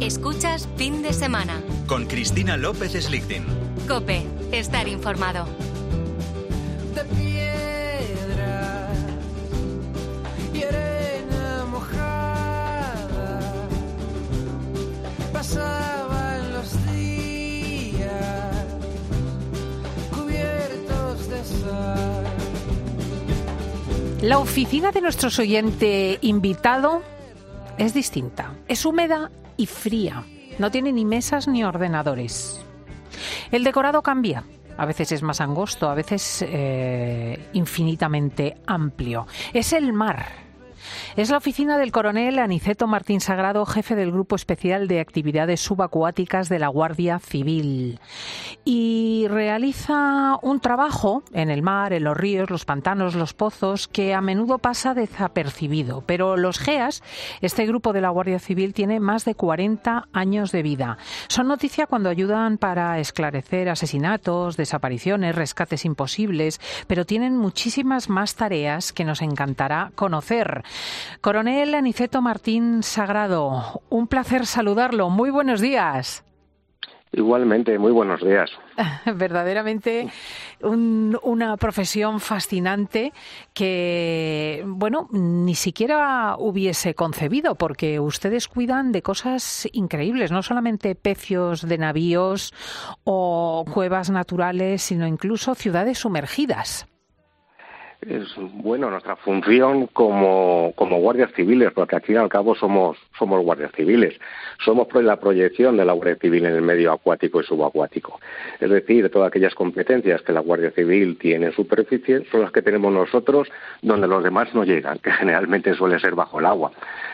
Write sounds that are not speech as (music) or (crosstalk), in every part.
Escuchas fin de semana. Con Cristina López Slichting. Cope, estar informado. de piedra y arena mojada. Pasaban los días cubiertos de sal. La oficina de nuestro oyente invitado es distinta. Es húmeda y fría. No tiene ni mesas ni ordenadores. El decorado cambia. A veces es más angosto, a veces eh, infinitamente amplio. Es el mar. Es la oficina del coronel Aniceto Martín Sagrado, jefe del Grupo Especial de Actividades Subacuáticas de la Guardia Civil. Y realiza un trabajo en el mar, en los ríos, los pantanos, los pozos, que a menudo pasa desapercibido. Pero los GEAS, este grupo de la Guardia Civil, tiene más de 40 años de vida. Son noticia cuando ayudan para esclarecer asesinatos, desapariciones, rescates imposibles, pero tienen muchísimas más tareas que nos encantará conocer. Coronel Aniceto Martín Sagrado, un placer saludarlo. Muy buenos días. Igualmente, muy buenos días. (laughs) Verdaderamente un- una profesión fascinante que, bueno, ni siquiera hubiese concebido, porque ustedes cuidan de cosas increíbles, no solamente pecios de navíos o cuevas naturales, sino incluso ciudades sumergidas. Es bueno nuestra función como, como guardias civiles, porque al fin y al cabo somos, somos guardias civiles. Somos la proyección de la Guardia Civil en el medio acuático y subacuático. Es decir, todas aquellas competencias que la Guardia Civil tiene en superficie son las que tenemos nosotros donde los demás no llegan, (laughs) que generalmente suele ser bajo el agua.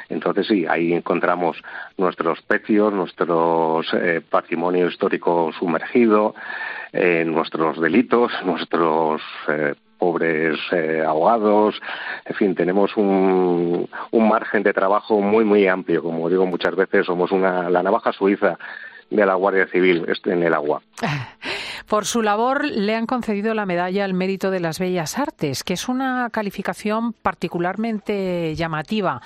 Entonces sí, ahí encontramos nuestros pecios, nuestros eh, patrimonio histórico sumergido, eh, nuestros delitos, nuestros eh, pobres eh, ahogados, en fin, tenemos un, un margen de trabajo muy, muy amplio. Como digo muchas veces, somos una, la navaja suiza de la Guardia Civil este, en el agua. (laughs) Por su labor le han concedido la medalla al mérito de las bellas artes, que es una calificación particularmente llamativa.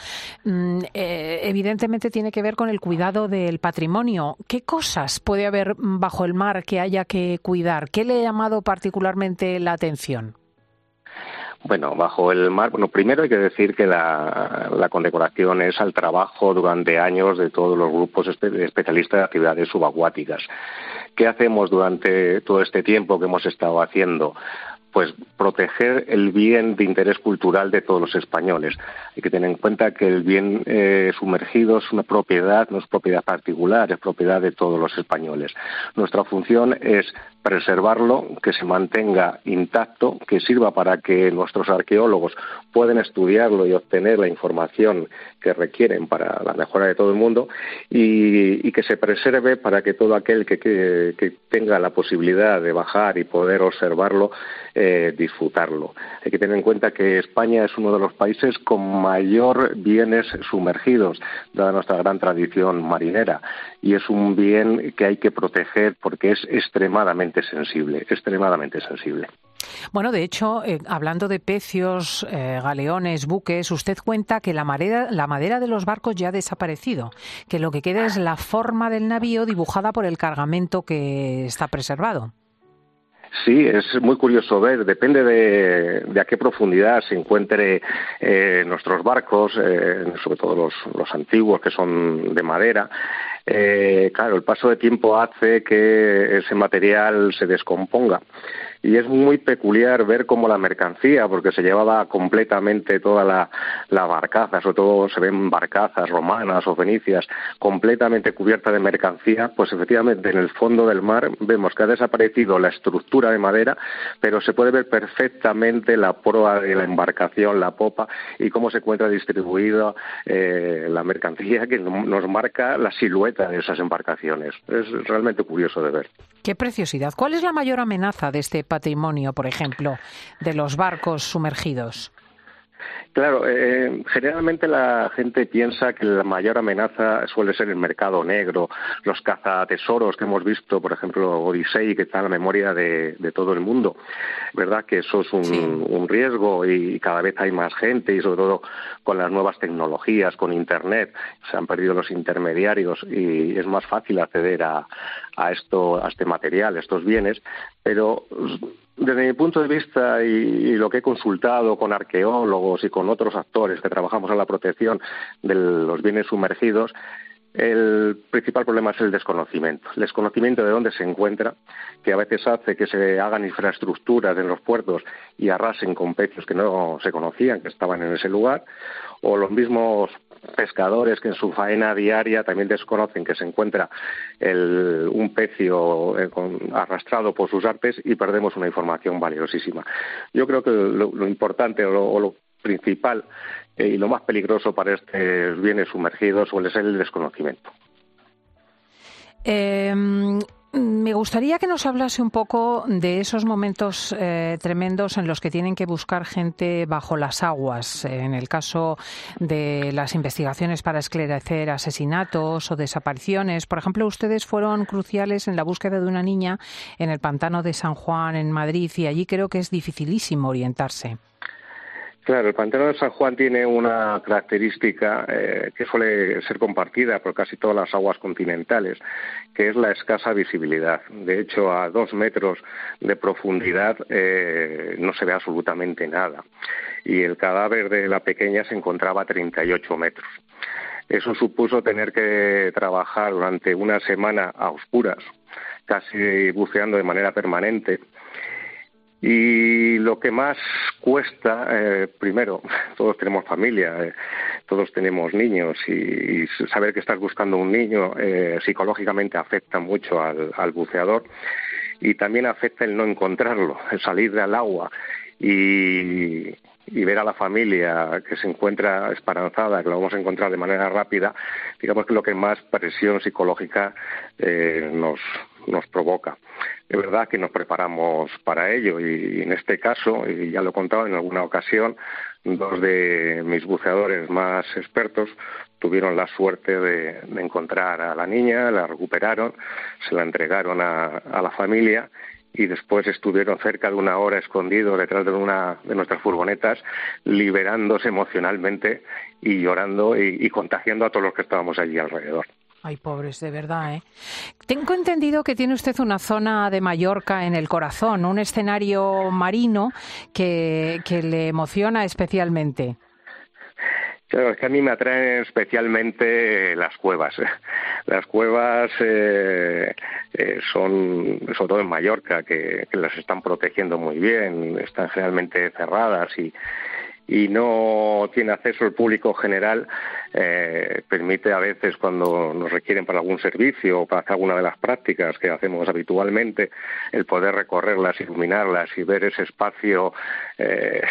Mm, eh, evidentemente tiene que ver con el cuidado del patrimonio. ¿Qué cosas puede haber bajo el mar que haya que cuidar? ¿Qué le ha llamado particularmente la atención? Bueno, bajo el mar, bueno, primero hay que decir que la, condecoración es al trabajo durante años de todos los grupos espe- especialistas de actividades subacuáticas. ¿Qué hacemos durante todo este tiempo que hemos estado haciendo? Pues proteger el bien de interés cultural de todos los españoles. Hay que tener en cuenta que el bien eh, sumergido es una propiedad, no es propiedad particular, es propiedad de todos los españoles. Nuestra función es preservarlo, que se mantenga intacto, que sirva para que nuestros arqueólogos puedan estudiarlo y obtener la información que requieren para la mejora de todo el mundo y, y que se preserve para que todo aquel que, que- tenga la posibilidad de bajar y poder observarlo, disfrutarlo. Hay que tener en cuenta que España es uno de los países con mayor bienes sumergidos, dada nuestra gran tradición marinera, y es un bien que hay que proteger porque es extremadamente sensible, extremadamente sensible. Bueno, de hecho, eh, hablando de pecios, eh, galeones, buques, usted cuenta que la madera, la madera de los barcos ya ha desaparecido, que lo que queda es la forma del navío dibujada por el cargamento que está preservado. Sí, es muy curioso ver, depende de, de a qué profundidad se encuentre eh, nuestros barcos, eh, sobre todo los, los antiguos que son de madera. Eh, claro, el paso de tiempo hace que ese material se descomponga. Y es muy peculiar ver cómo la mercancía, porque se llevaba completamente toda la, barcaza, sobre todo se ven barcazas romanas o fenicias, completamente cubierta de mercancía, pues efectivamente en el fondo del mar vemos que ha desaparecido la estructura de madera, pero se puede ver perfectamente la proa de la embarcación, la popa, y cómo se encuentra distribuida eh, la mercancía que nos marca la silueta esas embarcaciones. Es realmente curioso de ver. Qué preciosidad. ¿Cuál es la mayor amenaza de este patrimonio, por ejemplo, de los barcos sumergidos? Claro, eh, generalmente la gente piensa que la mayor amenaza suele ser el mercado negro, los cazatesoros que hemos visto, por ejemplo, Odisei, que está en la memoria de, todo el mundo. ¿Verdad? Que eso es un, un, riesgo y cada vez hay más gente y sobre todo con las nuevas tecnologías, con Internet, se han perdido los intermediarios y es más fácil acceder a, a, esto, a este material, a estos bienes, pero desde mi punto de vista y, lo que he consultado con arqueólogos y con otros actores que trabajamos en la protección de los bienes sumergidos, el principal problema es el desconocimiento. El desconocimiento de dónde se encuentra, que a veces hace que se hagan infraestructuras en los puertos y arrasen con pechos que no se conocían, que estaban en ese lugar, o los mismos pescadores que en su faena diaria también desconocen que se encuentra un pecio eh, arrastrado por sus artes y perdemos una información valiosísima. Yo creo que lo, importante o lo, principal eh, y lo más peligroso para estos bienes sumergidos suele ser el desconocimiento. Em, me gustaría que nos hablase un poco de esos momentos eh, tremendos en los que tienen que buscar gente bajo las aguas. En el caso de las investigaciones para esclarecer asesinatos o desapariciones. Por ejemplo, ustedes fueron cruciales en la búsqueda de una niña en el pantano de San Juan, en Madrid, y allí creo que es dificilísimo orientarse. Claro, el pantano de San Juan tiene una característica eh, que suele ser compartida por casi todas las aguas continentales, que es la escasa visibilidad. De hecho, a dos metros de profundidad eh, no se ve absolutamente nada. Y el cadáver de la pequeña se encontraba a 38 metros. Eso supuso tener que trabajar durante una semana a oscuras, casi buceando de manera permanente y lo que más cuesta, eh, primero, (laughs) todos tenemos familia, eh, todos tenemos niños y, saber que estás buscando un niño eh, psicológicamente afecta mucho al, buceador y también afecta el no encontrarlo, el salir del agua y, y ver a la familia que se encuentra esperanzada, que lo vamos a encontrar de manera rápida, digamos que lo que más presión psicológica nos, nos provoca. Es verdad que nos preparamos para ello y en este caso, y ya lo he contado en alguna ocasión, dos de mis buceadores más expertos tuvieron la suerte de, encontrar a la niña, la recuperaron, se la entregaron a, la familia y después estuvieron cerca de una hora escondidos detrás de una de nuestras furgonetas, liberándose emocionalmente y llorando y contagiando a todos los que estábamos allí alrededor. Ay, pobres, de verdad, ¿eh? Tengo entendido que tiene usted una zona de Mallorca en el corazón, un escenario marino que, le emociona especialmente. Claro, es que a mí me atraen especialmente las cuevas. (laughs) Las cuevas eh, eh, son, sobre todo en Mallorca, que, que, las están protegiendo muy bien, están generalmente cerradas y, y no tiene acceso el público general, eh, permite a veces cuando nos requieren para algún servicio o para hacer alguna de las prácticas que hacemos habitualmente, el poder recorrerlas, iluminarlas y ver ese espacio eh,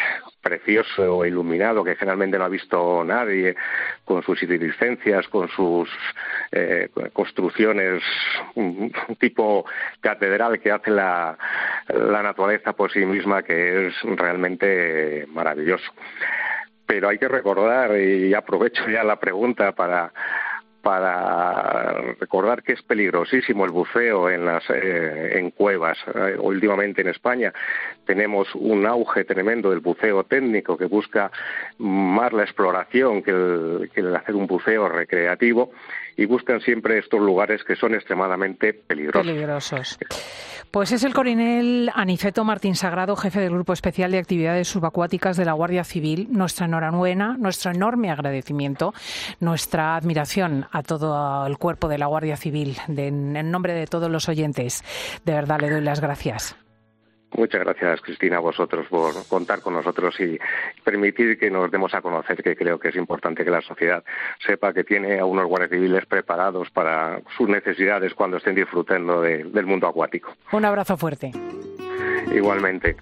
precioso iluminado que generalmente no ha visto nadie, con sus iridiscencias, con sus eh, construcciones, un, tipo catedral que hace la, la naturaleza por sí misma, que es realmente maravilloso. Pero hay que recordar, y aprovecho ya la pregunta para para recordar que es peligrosísimo el buceo en las eh, en cuevas. Eh, últimamente en España tenemos un auge tremendo del buceo técnico que busca más la exploración que el, que el hacer un buceo recreativo y buscan siempre estos lugares que son extremadamente peligrosos. Peligrosos. Pues es el coronel Aniceto Martín Sagrado, jefe del Grupo Especial de Actividades Subacuáticas de la Guardia Civil. Nuestra enhorabuena, nuestro enorme agradecimiento, nuestra admiración a todo el cuerpo de la Guardia Civil. en nombre de todos los oyentes, de verdad le doy las gracias. Muchas gracias, Cristina, a vosotros por contar con nosotros y permitir que nos demos a conocer, que creo que es importante que la sociedad sepa que tiene a unos guardias civiles preparados para sus necesidades cuando estén disfrutando del mundo acuático. Un abrazo fuerte. Igualmente.